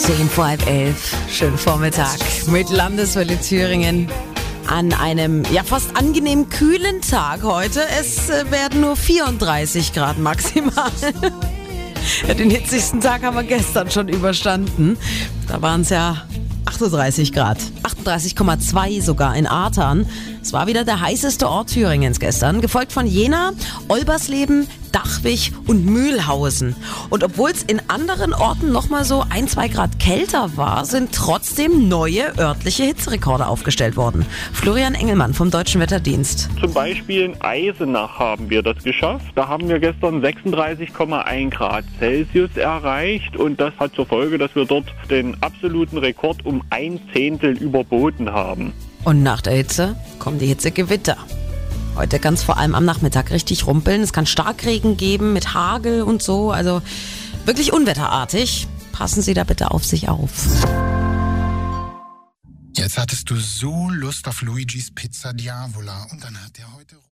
10 vor halb elf. Schönen Vormittag mit Landeswelle Thüringen. An einem ja fast angenehm kühlen Tag heute. Es äh, werden nur 34 Grad maximal. Ja, den hitzigsten Tag haben wir gestern schon überstanden. Da waren es ja 38 Grad. 38,2 sogar in Artern. Es war wieder der heißeste Ort Thüringens gestern, gefolgt von Jena, Olbersleben, Dachwig und Mühlhausen. Und obwohl es in anderen Orten nochmal so ein, zwei Grad kälter war, sind trotzdem neue örtliche Hitzerekorde aufgestellt worden. Florian Engelmann vom Deutschen Wetterdienst. Zum Beispiel in Eisenach haben wir das geschafft. Da haben wir gestern 36,1 Grad Celsius erreicht und das hat zur Folge, dass wir dort den absoluten Rekord um ein Zehntel überboten haben. Und nach der Hitze kommen die Hitzegewitter. Heute ganz vor allem am Nachmittag richtig rumpeln. Es kann Starkregen geben mit Hagel und so. Also wirklich unwetterartig. Passen Sie da bitte auf sich auf. Jetzt hattest du so Lust auf Luigis Pizza Diavola und dann hat er heute